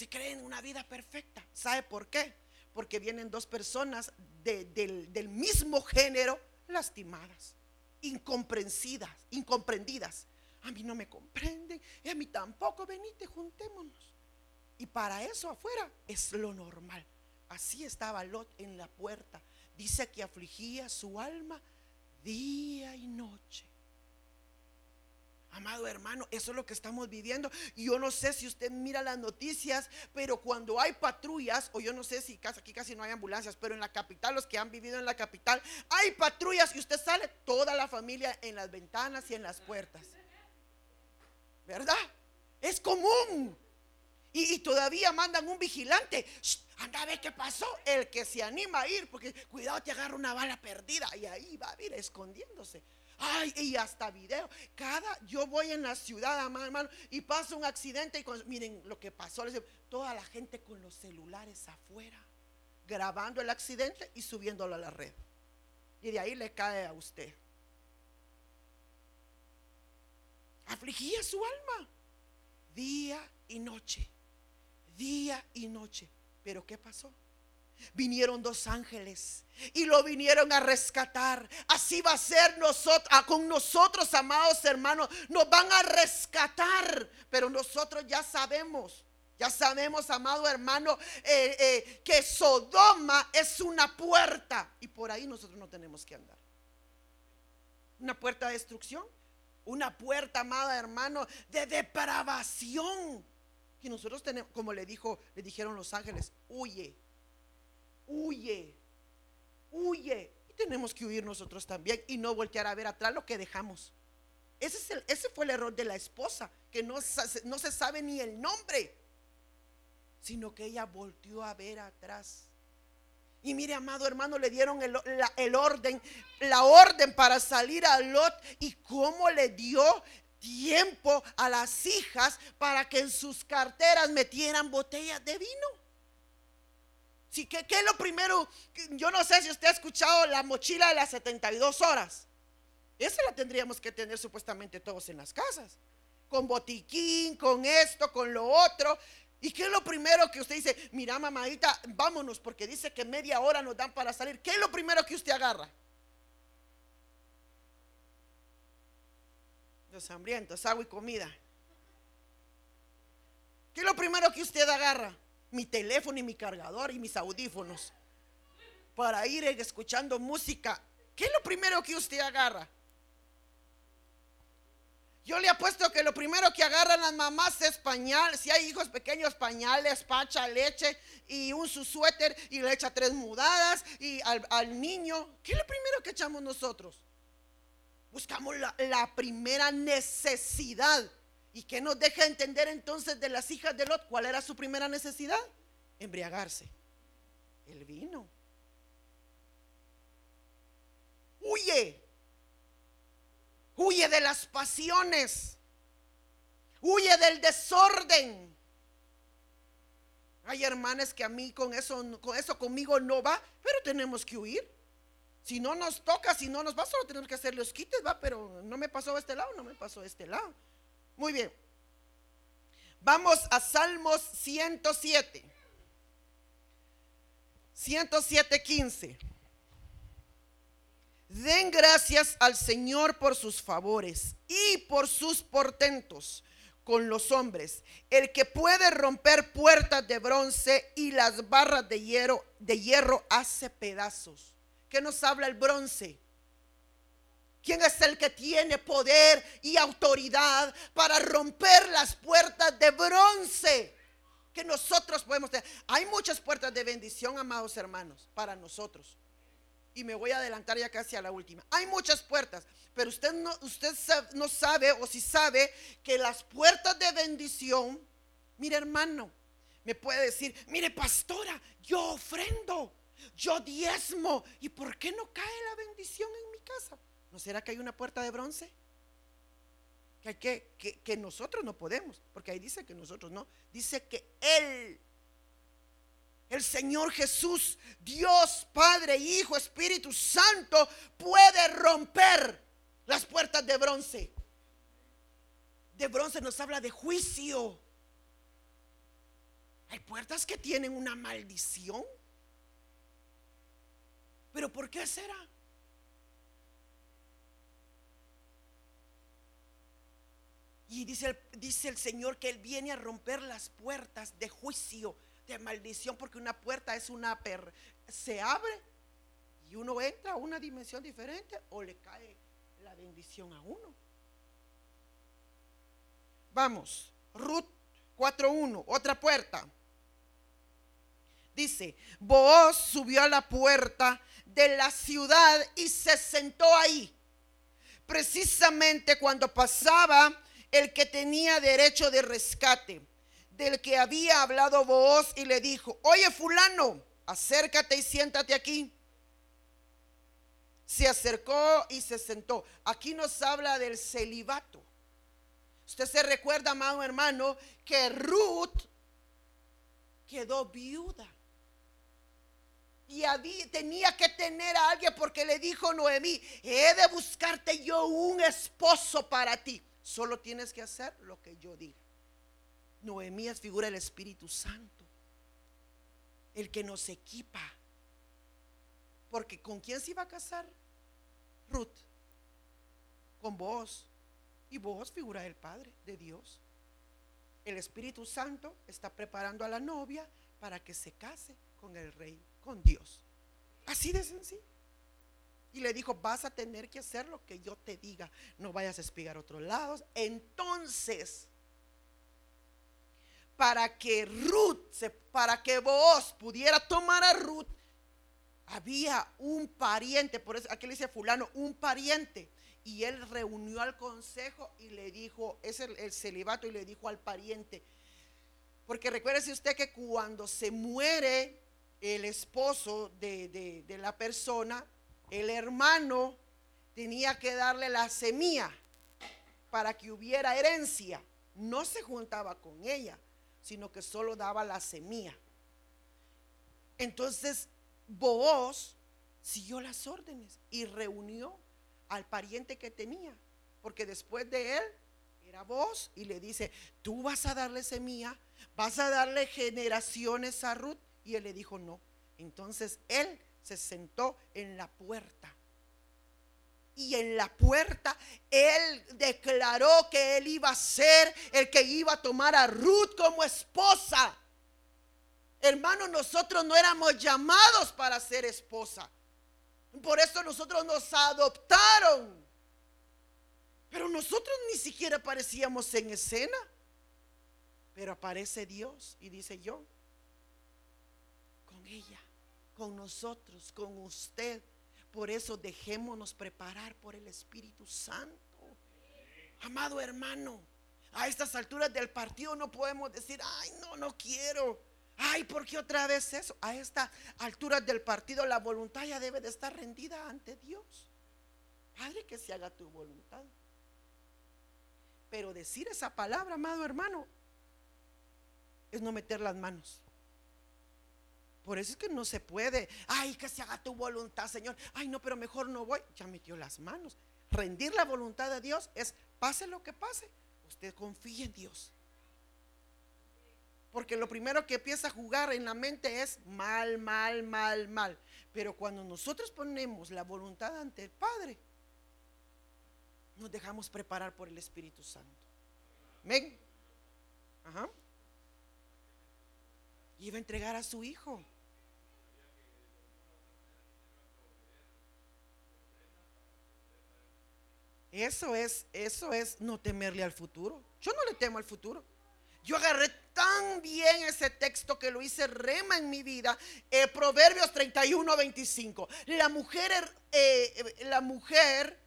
Si creen una vida perfecta, ¿sabe por qué? Porque vienen dos personas del, del mismo género lastimadas, incomprensidas, incomprendidas. A mí no me comprenden y a mí tampoco. Venite, juntémonos. Y para eso afuera es lo normal. Así estaba Lot en la puerta. Dice que afligía su alma día y noche. Amado hermano, eso es lo que estamos viviendo. Yo no sé si usted mira las noticias, pero cuando hay patrullas, o yo no sé si aquí casi no hay ambulancias, pero en la capital, los que han vivido en la capital, hay patrullas y usted sale toda la familia en las ventanas y en las puertas. ¿Verdad? Es común. Y, todavía mandan un vigilante. anda a ver qué pasó. El que se anima a ir, porque cuidado, te agarra una bala perdida. Y ahí va a ir escondiéndose. Ay, y hasta video. Cada, yo voy en la ciudad, hermano, y pasa un accidente y miren lo que pasó. Toda la gente con los celulares afuera, grabando el accidente y subiéndolo a la red. Y de ahí le cae a usted. Afligía su alma día y noche, día y noche. Pero ¿qué pasó? Vinieron dos ángeles y lo vinieron a rescatar. Así va a ser ah, con nosotros, amados hermanos, nos van a rescatar, pero nosotros ya sabemos. Ya sabemos, amado hermano, eh, eh, que Sodoma es una puerta y por ahí nosotros no tenemos que andar. Una puerta de destrucción, una puerta, amado hermano, de depravación. Y nosotros tenemos, como le dijo, le dijeron los ángeles, huye, huye, huye. Y tenemos que huir nosotros también y no voltear a ver atrás lo que dejamos. Ese, es el, ese fue el error de la esposa, que no, no se sabe ni el nombre, sino que ella volteó a ver atrás. Y mire, amado hermano, le dieron el, el, orden, la orden para salir a Lot y cómo le dio tiempo a las hijas para que en sus carteras metieran botellas de vino. Sí, ¿qué, es lo primero? Yo no sé si usted ha escuchado la mochila de las 72 horas. Esa la tendríamos que tener supuestamente todos en las casas. Con botiquín, con esto, con lo otro. ¿Y qué es lo primero que usted dice? Mira, mamadita, vámonos, porque dice que media hora nos dan para salir. ¿Qué es lo primero que usted agarra? Los hambrientos, agua y comida. ¿Qué es lo primero que usted agarra? Mi teléfono y mi cargador y mis audífonos para ir escuchando música. ¿Qué es lo primero que usted agarra? Yo le apuesto que lo primero que agarran las mamás es pañal. Si hay hijos pequeños, pañales, pacha, leche y un su suéter y le echa tres mudadas y al, niño. ¿Qué es lo primero que echamos nosotros? Buscamos la, la primera necesidad. ¿Y qué nos deja entender entonces de las hijas de Lot? ¿Cuál era su primera necesidad? Embriagarse. El vino. Huye. Huye de las pasiones. Huye del desorden. Hay hermanas que a mí con eso, con eso conmigo no va, pero tenemos que huir. Si no nos toca, si no nos va, solo tenemos que hacer los quites, va, pero no me pasó a este lado, no me pasó a este lado. Muy bien. Vamos a Salmos 107. 107, 15. Den gracias al Señor por sus favores y por sus portentos con los hombres. El que puede romper puertas de bronce y las barras de hierro, de hierro hace pedazos. ¿Qué nos habla el bronce? ¿Quién es el que tiene poder y autoridad para romper las puertas de bronce que nosotros podemos tener? Hay muchas puertas de bendición, amados hermanos, para nosotros. Y me voy a adelantar ya casi a la última. Hay muchas puertas, pero usted no, usted no sabe o si sabe que las puertas de bendición, mire hermano, me puede decir, mire pastora, yo ofrendo, yo diezmo. ¿Y por qué no cae la bendición en mi casa? ¿No será que hay una puerta de bronce? Que, hay que, que, nosotros no podemos, porque ahí dice que nosotros no. Dice que Él el Señor Jesús, Dios, Padre, Hijo, Espíritu Santo, puede romper las puertas de bronce. De bronce nos habla de juicio. Hay puertas que tienen una maldición. Pero ¿por qué será? Y dice el, dice el Señor que Él viene a romper las puertas de juicio, de maldición, porque una puerta es una per, se abre y uno entra a una dimensión diferente o le cae la bendición a uno. Vamos, Ruth 4.1, otra puerta. Dice, Booz subió a la puerta de la ciudad y se sentó ahí. Precisamente cuando pasaba el que tenía derecho de rescate, del que había hablado Booz y le dijo, oye fulano, acércate y siéntate aquí. Se acercó y se sentó. Aquí nos habla del celibato. Usted se recuerda, amado hermano, que Ruth quedó viuda. Y tenía que tener a alguien porque le dijo Noemí, he de buscarte yo un esposo para ti. Solo tienes que hacer lo que yo diga. Noemí es figura del Espíritu Santo, el que nos equipa. Porque ¿con quién se iba a casar? Ruth. Con vos. Y vos figura del Padre, de Dios. El Espíritu Santo está preparando a la novia para que se case con el rey, con Dios. Así de sencillo. Y le dijo, vas a tener que hacer lo que yo te diga. No vayas a espigar a otros lados. Entonces, para que Ruth, para que vos pudiera tomar a Ruth, había un pariente, por eso aquí le dice fulano, un pariente y él reunió al consejo y le dijo, es el, celibato, y le dijo al pariente, porque recuérdese usted que cuando se muere el esposo de, de la persona, el hermano tenía que darle la semilla para que hubiera herencia. No se juntaba con ella, sino que solo daba la semilla. Entonces, Booz siguió las órdenes y reunió al pariente que tenía, porque después de él era vos y le dice, tú vas a darle semilla, vas a darle generaciones a Ruth. Y él le dijo, no. Entonces él se sentó en la puerta. Y en la puerta él declaró que él iba a ser el que iba a tomar a Ruth como esposa. Hermano, nosotros no éramos llamados para ser esposa. Por eso nosotros nos adoptaron. Pero nosotros ni siquiera aparecíamos en escena. Pero aparece Dios y dice yo, con ella, con nosotros, con usted. Por eso dejémonos preparar por el Espíritu Santo. Amado hermano, a estas alturas del partido no podemos decir, ay, no, no quiero. Ay, ¿por qué otra vez eso? A esta altura del partido la voluntad ya debe de estar rendida ante Dios. Padre, que se haga tu voluntad. Pero decir esa palabra, amado hermano, es no meter las manos. Por eso es que no se puede. Ay, que se haga tu voluntad, Señor. Ay, no, pero mejor no voy. Ya metió las manos. Rendir la voluntad de Dios es, pase lo que pase, usted confíe en Dios. Porque lo primero que empieza a jugar en la mente es mal, mal, mal, mal. Pero cuando nosotros ponemos la voluntad ante el Padre, nos dejamos preparar por el Espíritu Santo. Ven. Ajá. Iba a entregar a su hijo. Eso es, eso es no temerle al futuro. Yo no le temo al futuro. Yo agarré tan bien ese texto que lo hice rema en mi vida. Eh, Proverbios 31, 25. La mujer, eh, la mujer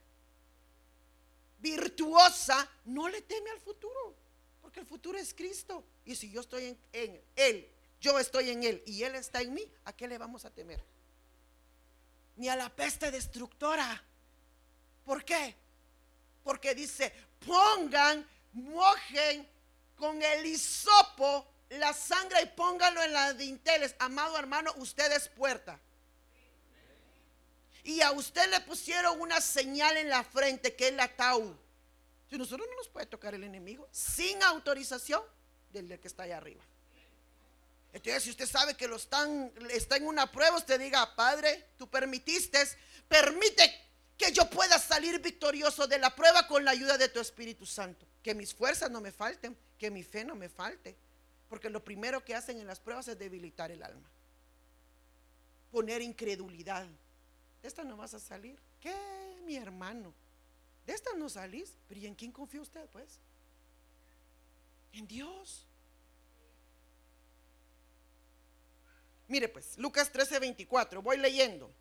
virtuosa no le teme al futuro, porque el futuro es Cristo. Y si yo estoy en Él, yo estoy en Él y Él está en mí, ¿a qué le vamos a temer? Ni a la peste destructora. ¿Por qué? Porque dice, pongan, mojen con el hisopo la sangre y póngalo en las dinteles. Amado hermano, usted es puerta. Y a usted le pusieron una señal en la frente que es la tau. Si nosotros no nos puede tocar el enemigo sin autorización del que está allá arriba. Entonces, si usted sabe que lo están, está en una prueba, usted diga, Padre, tú permitiste, permite que yo pueda salir victorioso de la prueba con la ayuda de tu Espíritu Santo. Que mis fuerzas no me falten, que mi fe no me falte. Porque lo primero que hacen en las pruebas es debilitar el alma. Poner incredulidad. De esta no vas a salir. ¿Qué, mi hermano? De esta no salís. Pero ¿y en quién confía usted, pues? En Dios. Mire pues, Lucas 13, 24, voy leyendo.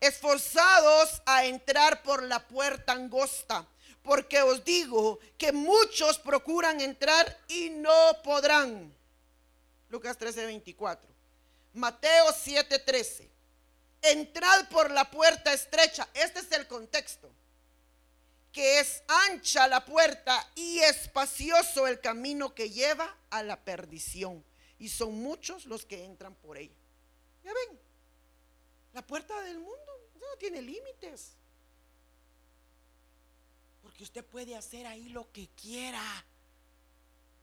Esforzados a entrar por la puerta angosta, porque os digo que muchos procuran entrar y no podrán. Lucas 13, 24. Mateo 7, 13. Entrad por la puerta estrecha. Este es el contexto. Que es ancha la puerta y espacioso el camino que lleva a la perdición. Y son muchos los que entran por ella. Ya ven, la puerta del mundo no tiene límites. Porque usted puede hacer ahí lo que quiera.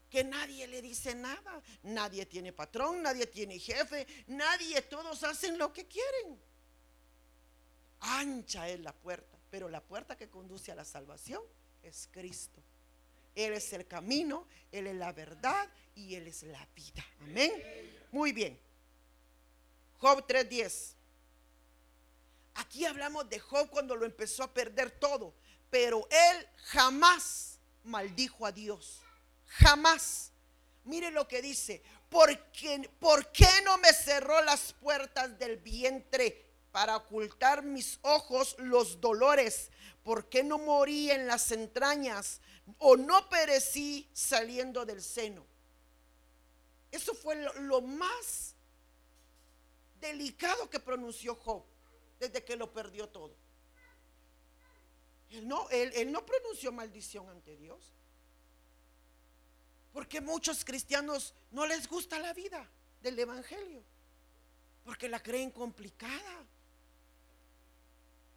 Que nadie le dice nada. Nadie tiene patrón, nadie tiene jefe, nadie, todos hacen lo que quieren. Ancha es la puerta, pero la puerta que conduce a la salvación es Cristo. Él es el camino, Él es la verdad y Él es la vida. Amén. Muy bien. Job 3.10. Aquí hablamos de Job cuando lo empezó a perder todo, pero él jamás maldijo a Dios. Jamás. Mire lo que dice, ¿por qué no me cerró las puertas del vientre para ocultar mis ojos los dolores? ¿Por qué no morí en las entrañas o no perecí saliendo del seno? Eso fue lo más delicado que pronunció Job desde que lo perdió todo. Él no, él, no pronunció maldición ante Dios. Porque muchos cristianos no les gusta la vida del Evangelio. Porque la creen complicada.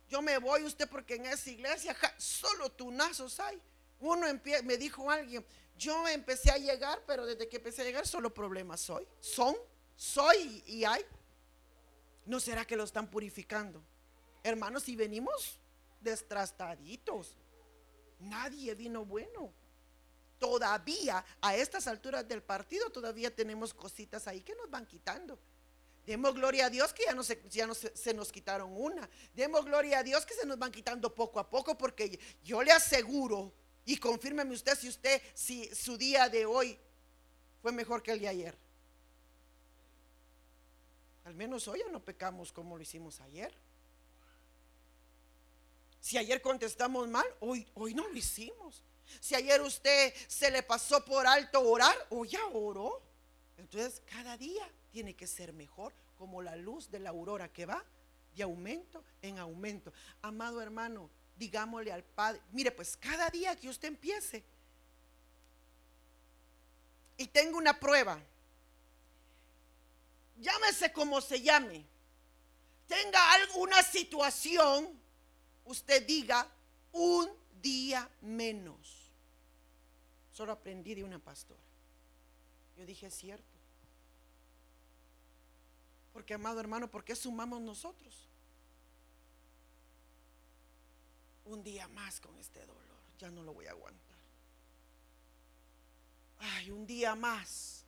Yo me voy usted porque en esa iglesia solo tunazos hay. Uno me dijo alguien, yo empecé a llegar, pero desde que empecé a llegar solo problemas soy. Son, soy y hay. ¿No será que lo están purificando? Hermanos, si venimos destrastaditos, nadie vino bueno. Todavía a estas alturas del partido todavía tenemos cositas ahí que nos van quitando. Demos gloria a Dios que ya no, se, ya se, nos quitaron una. Demos gloria a Dios que se nos van quitando poco a poco porque yo le aseguro y confírmeme usted si usted, si su día de hoy fue mejor que el de ayer. Al menos hoy ya no pecamos como lo hicimos ayer. Si ayer contestamos mal, hoy, hoy no lo hicimos. Si ayer usted se le pasó por alto orar, hoy ya oró. Entonces cada día tiene que ser mejor, como la luz de la aurora que va de aumento en aumento. Amado hermano, digámosle al Padre, mire pues cada día que usted empiece y tenga una prueba, llámese como se llame, tenga alguna situación, usted diga un día menos. Solo aprendí de una pastora. Yo dije, es cierto. Porque, amado hermano, ¿por qué sumamos nosotros? Un día más con este dolor, ya no lo voy a aguantar. Ay, un día más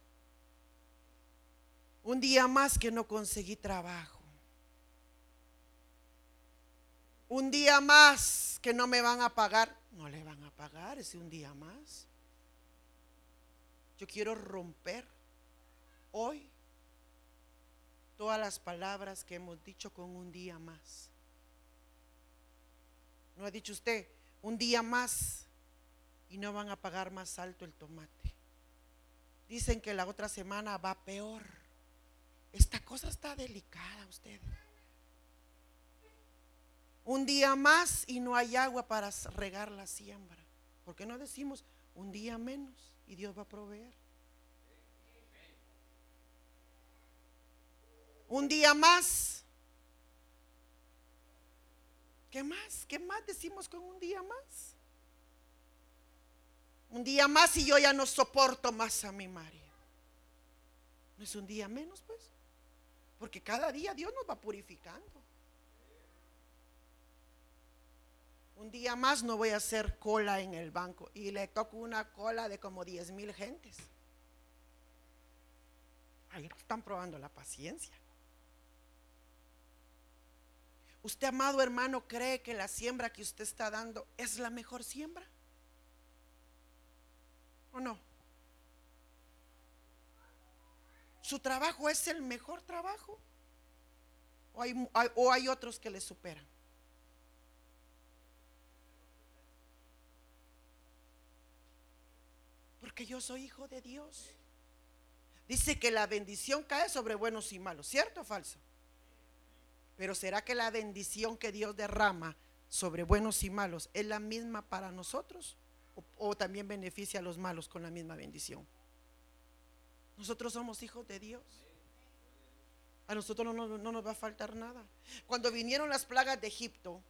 un día más que no conseguí trabajo. Un día más que no me van a pagar. No le van a pagar ese un día más. Yo quiero romper hoy todas las palabras que hemos dicho con un día más. ¿No ha dicho usted un día más y no van a pagar más alto el tomate? Dicen que la otra semana va peor. Esta cosa está delicada, usted. Un día más y no hay agua para regar la siembra. ¿Por qué no decimos un día menos y Dios va a proveer? Un día más. ¿Qué más? ¿Qué más decimos con un día más? Un día más y yo ya no soporto más a mi María. ¿No es un día menos, pues? Porque cada día Dios nos va purificando. Un día más no voy a hacer cola en el banco y le toco una cola de como 10 mil gentes. Ahí están probando la paciencia. ¿Usted, amado hermano, cree que la siembra que usted está dando es la mejor siembra? ¿O no? ¿Su trabajo es el mejor trabajo? ¿O hay, o hay otros que le superan? Porque yo soy hijo de Dios. Dice que la bendición cae sobre buenos y malos, ¿cierto o falso? Pero ¿será que la bendición que Dios derrama sobre buenos y malos es la misma para nosotros? ¿O, también beneficia a los malos con la misma bendición? Nosotros somos hijos de Dios. A nosotros no, no nos va a faltar nada. Cuando vinieron las plagas de Egipto,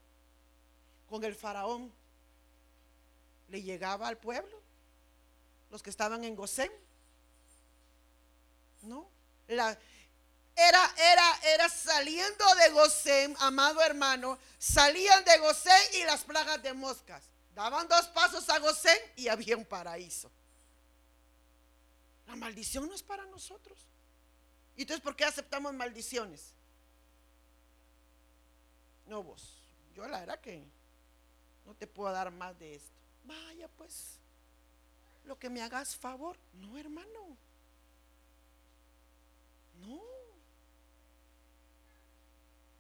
con el faraón, le llegaba al pueblo, los que estaban en Gosén. No, la, era, era, era saliendo de Gosén, amado hermano, salían de Gosén y las plagas de moscas. Daban dos pasos a Gosén y había un paraíso. La maldición no es para nosotros. ¿Y entonces por qué aceptamos maldiciones? No vos. Yo la verdad que no te puedo dar más de esto. Vaya pues, lo que me hagas favor. No, hermano. No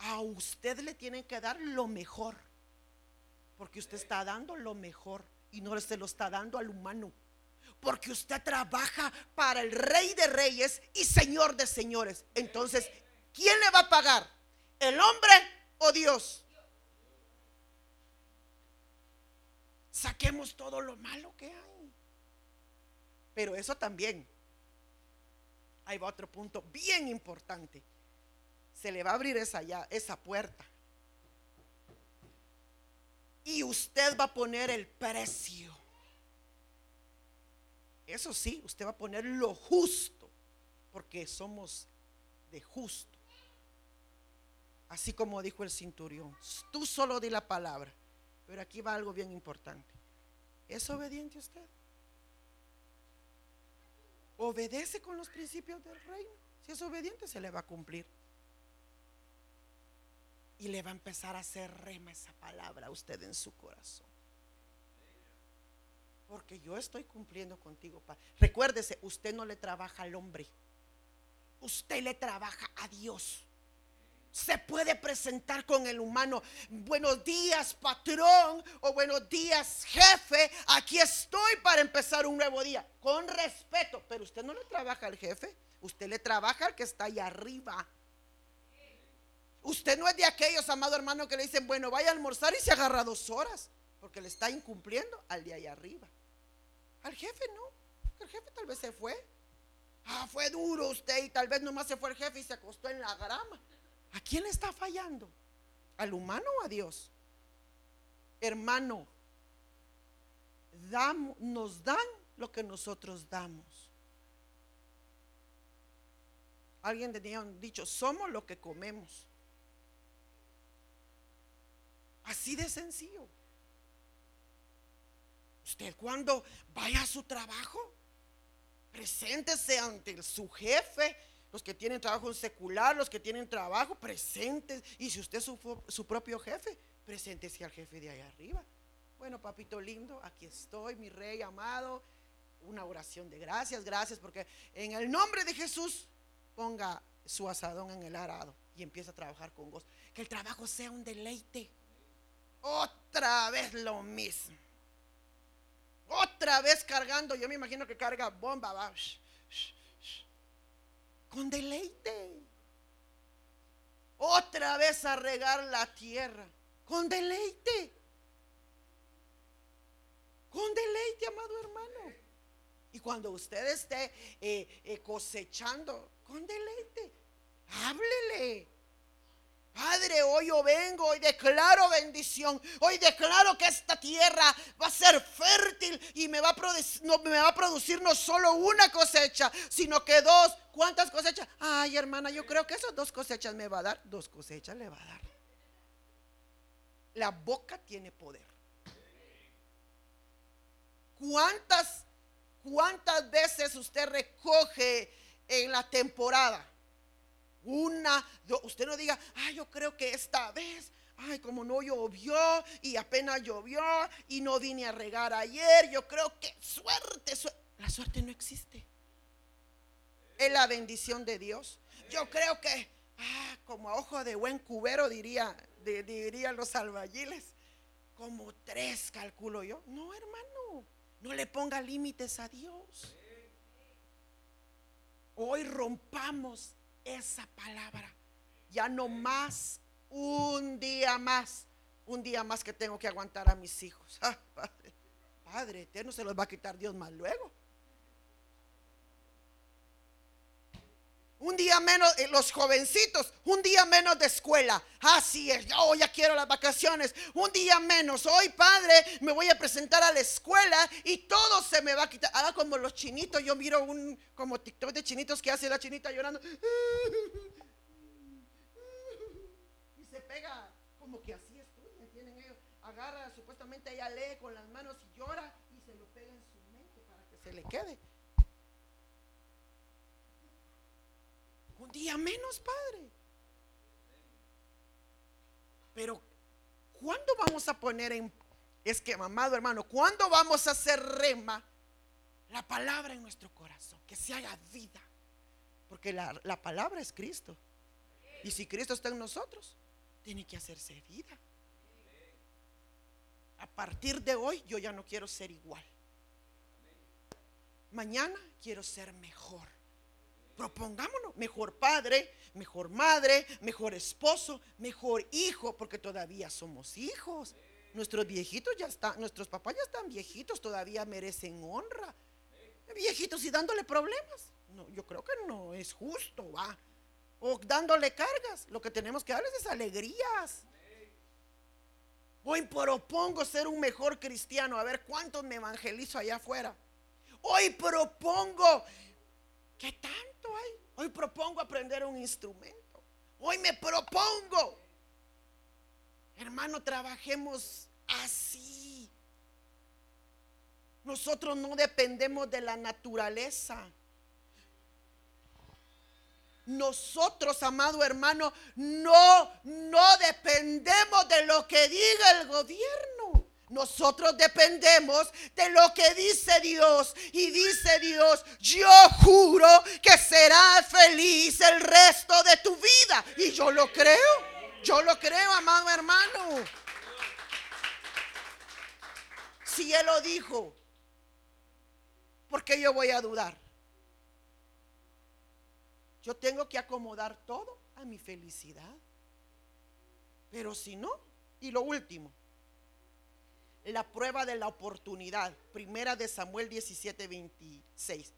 a usted le tienen que dar lo mejor. Porque usted está dando lo mejor y no se lo está dando al humano. Porque usted trabaja para el rey de reyes y señor de señores. Entonces, ¿quién le va a pagar? ¿El hombre o Dios? Saquemos todo lo malo que hay. Pero eso también. Ahí va otro punto bien importante se le va a abrir esa, ya, esa puerta. Y usted va a poner el precio. Eso sí, usted va a poner lo justo, porque somos de justo. Así como dijo el cinturión, tú solo di la palabra. Pero aquí va algo bien importante. ¿Es obediente usted? Obedece con los principios del reino. Si es obediente, se le va a cumplir. Y le va a empezar a hacer rema esa palabra a usted en su corazón. Porque yo estoy cumpliendo contigo. Recuérdese, usted no le trabaja al hombre. Usted le trabaja a Dios. Se puede presentar con el humano. Buenos días, patrón. O buenos días, jefe. Aquí estoy para empezar un nuevo día. Con respeto. Pero usted no le trabaja al jefe. Usted le trabaja al que está ahí arriba. Usted no es de aquellos, amado hermano, que le dicen, bueno, vaya a almorzar y se agarra dos horas, porque le está incumpliendo al de ahí arriba. Al jefe no, el jefe tal vez se fue. Ah, fue duro usted y tal vez nomás se fue el jefe y se acostó en la grama. ¿A quién está fallando? ¿Al humano o a Dios? Hermano, nos dan lo que nosotros damos. Alguien tenía dicho, somos lo que comemos. Así de sencillo. Usted cuando vaya a su trabajo, preséntese ante su jefe, los que tienen trabajo en secular, los que tienen trabajo, presentes. Y si usted es su, su propio jefe, preséntese al jefe de allá arriba. Bueno, papito lindo, aquí estoy, mi rey amado. Una oración de gracias, gracias, porque en el nombre de Jesús ponga su asadón en el arado y empieza a trabajar con vos. Que el trabajo sea un deleite. Otra vez lo mismo. Otra vez cargando. Yo me imagino que carga bomba. Va. Con deleite. Otra vez a regar la tierra. Con deleite. Con deleite, amado hermano. Y cuando usted esté eh, eh, cosechando, con deleite. Háblele. Padre, hoy yo vengo, hoy declaro bendición, hoy declaro que esta tierra va a ser fértil y me va a, producir, no, solo una cosecha, sino que dos. ¿Cuántas cosechas? Ay, hermana, yo creo que esas dos cosechas me va a dar. Dos cosechas le va a dar. La boca tiene poder. ¿Cuántas, cuántas veces usted recoge en la temporada? Una, usted no diga, ay, yo creo que esta vez, ay, como no llovió y apenas llovió y no vine a regar ayer, yo creo que suerte, la suerte no existe. Es la bendición de Dios. Yo creo que, ah, como a ojo de buen cubero, diría, dirían los albañiles, como tres calculo yo. No, hermano, no le ponga límites a Dios. Hoy rompamos esa palabra. Ya no más, un día más, un día más que tengo que aguantar a mis hijos. Ah, padre, padre eterno se los va a quitar Dios más luego. Un día menos, eh, los jovencitos, un día menos de escuela. Así es, yo ya quiero las vacaciones. Un día menos. Hoy, padre, me voy a presentar a la escuela y todo se me va a quitar. Ahora como los chinitos, yo miro un como TikTok de chinitos que hace la chinita llorando. Y se pega como que así estudian, tienen ellos. Agarra, supuestamente ella lee con las manos y llora y se lo pega en su mente para que se le quede. Día menos, Padre. Pero, ¿cuándo vamos a poner en, es que, amado hermano, ¿cuándo vamos a hacer rema la palabra en nuestro corazón? Que se haga vida. Porque la, la palabra es Cristo. Y si Cristo está en nosotros, tiene que hacerse vida. A partir de hoy yo ya no quiero ser igual. Mañana quiero ser mejor. Propongámonos, mejor padre, mejor madre, mejor esposo, mejor hijo, porque todavía somos hijos. Nuestros viejitos ya están, nuestros papás ya están viejitos, todavía merecen honra. Viejitos y dándole problemas. No, yo creo que no es justo, va. O dándole cargas. Lo que tenemos que darles es alegrías. Hoy propongo ser un mejor cristiano. A ver cuántos me evangelizo allá afuera. Hoy propongo ¿Qué tanto hay? Hoy propongo aprender un instrumento. Hoy me propongo. Hermano, trabajemos así. Nosotros no dependemos de la naturaleza. Nosotros, amado hermano, no, no dependemos de lo que diga el gobierno. Nosotros dependemos de lo que dice Dios. Y dice Dios, yo juro que serás feliz el resto de tu vida. Y yo lo creo. Yo lo creo, amado hermano. Si Él lo dijo, ¿por qué yo voy a dudar? Yo tengo que acomodar todo a mi felicidad. Pero si no, y lo último, la prueba de la oportunidad. Primera de Samuel 17, 26.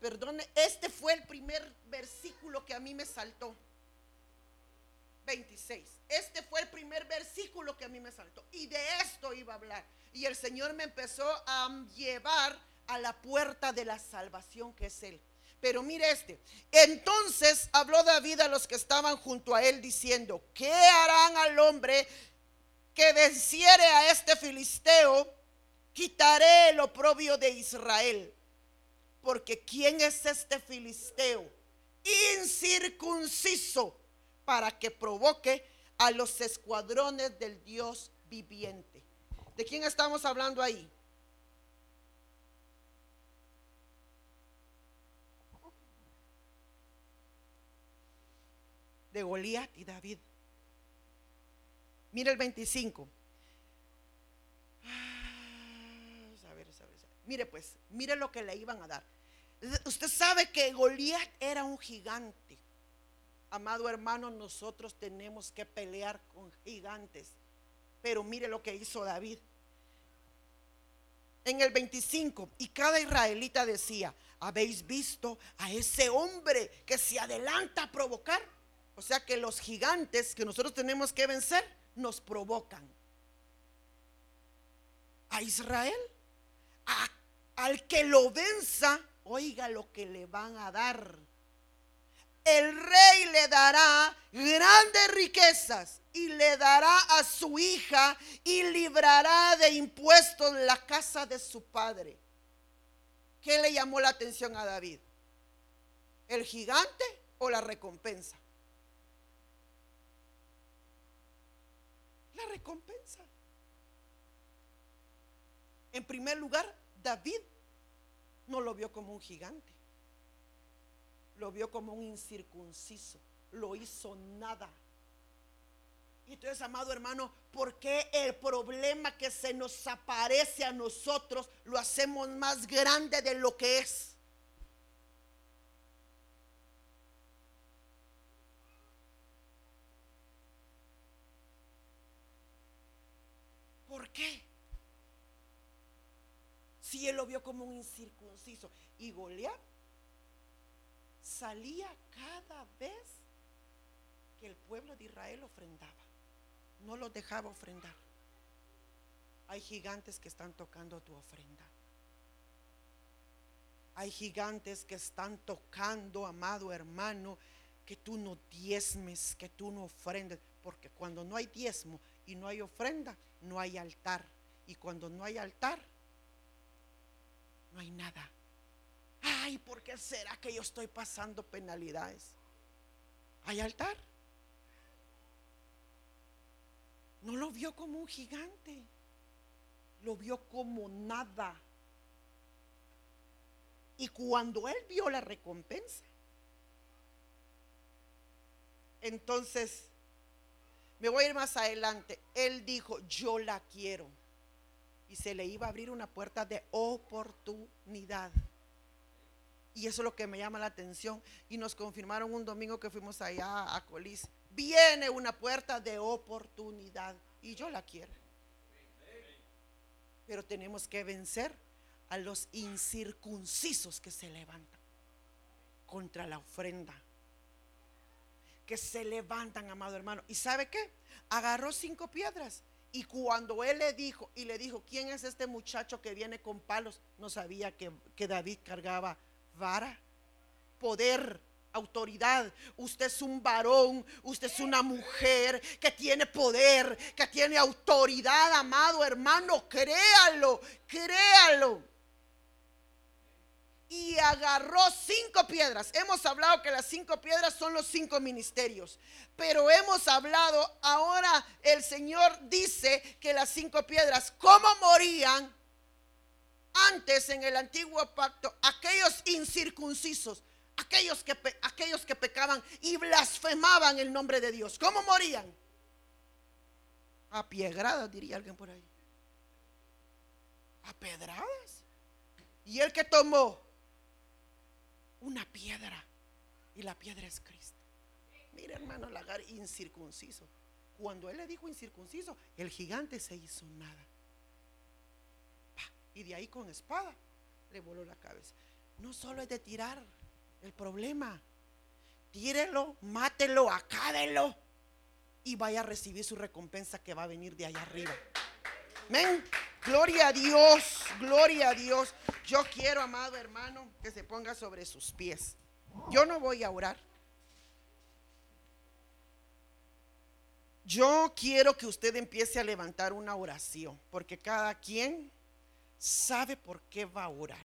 Perdone, este fue el primer versículo que a mí me saltó. 26. Este fue el primer versículo que a mí me saltó. Y de esto iba a hablar. Y el Señor me empezó a llevar a la puerta de la salvación que es Él. Pero mire este. Entonces habló David a los que estaban junto a él diciendo, ¿qué harán al hombre que venciere a este filisteo, quitaré el oprobio de Israel. Porque ¿quién es este filisteo? Incircunciso para que provoque a los escuadrones del Dios viviente. ¿De quién estamos hablando ahí? De Goliat y David. Mire el 25. Ah, mire pues, mire lo que le iban a dar. Usted sabe que Goliat era un gigante. Amado hermano, nosotros tenemos que pelear con gigantes. Pero mire lo que hizo David. En el 25, y cada israelita decía, ¿habéis visto a ese hombre que se adelanta a provocar? O sea que los gigantes que nosotros tenemos que vencer nos provocan. A Israel, al que lo venza, oiga lo que le van a dar. El rey le dará grandes riquezas y le dará a su hija y librará de impuestos la casa de su padre. ¿Qué le llamó la atención a David? ¿El gigante o la recompensa? La recompensa. En primer lugar, David no lo vio como un gigante, lo vio como un incircunciso, lo hizo nada. Y entonces, amado hermano, ¿por qué el problema que se nos aparece a nosotros lo hacemos más grande de lo que es? ¿Por qué? Si él lo vio como un incircunciso. Y Goliat salía cada vez que el pueblo de Israel ofrendaba no los dejaba ofrendar. Hay gigantes que están tocando tu ofrenda. Hay gigantes que están tocando, amado hermano, que tú no diezmes, que tú no ofrendes. Porque cuando no hay diezmo y no hay ofrenda, no hay altar. Y cuando no hay altar, no hay nada. Ay, ¿por qué será que yo estoy pasando penalidades? ¿Hay altar? No lo vio como un gigante, lo vio como nada. Y cuando él vio la recompensa, entonces, me voy a ir más adelante, él dijo, yo la quiero. Y se le iba a abrir una puerta de oportunidad. Y eso es lo que me llama la atención. Y nos confirmaron un domingo que fuimos allá a Colis viene una puerta de oportunidad y yo la quiero. Pero tenemos que vencer a los incircuncisos que se levantan contra la ofrenda. Que se levantan, amado hermano. ¿Y sabe qué? Agarró cinco piedras. Y cuando él le dijo, y le dijo, ¿quién es este muchacho que viene con palos? No sabía que, que David cargaba vara, poder autoridad. Usted es un varón, usted es una mujer que tiene poder, que tiene autoridad, amado hermano. Créalo, créalo. Y agarró cinco piedras. Hemos hablado que las cinco piedras son los cinco ministerios. Pero hemos hablado, ahora el Señor dice que las cinco piedras, ¿cómo morían? Antes en el antiguo pacto, aquellos incircuncisos, aquellos que, aquellos que pecaban y blasfemaban el nombre de Dios. ¿Cómo morían? A piedradas, diría alguien por ahí. A pedradas. Y el que tomó una piedra, y la piedra es Cristo. Mira, hermano, lagar incircunciso. Cuando él le dijo incircunciso, el gigante se hizo nada. Y de ahí con espada le voló la cabeza. No solo es de tirar el problema. Tírelo, mátelo, acábelo y vaya a recibir su recompensa que va a venir de allá arriba. Amén. Gloria a Dios, gloria a Dios. Yo quiero, amado hermano, que se ponga sobre sus pies. Yo no voy a orar. Yo quiero que usted empiece a levantar una oración, porque cada quien sabe por qué va a orar.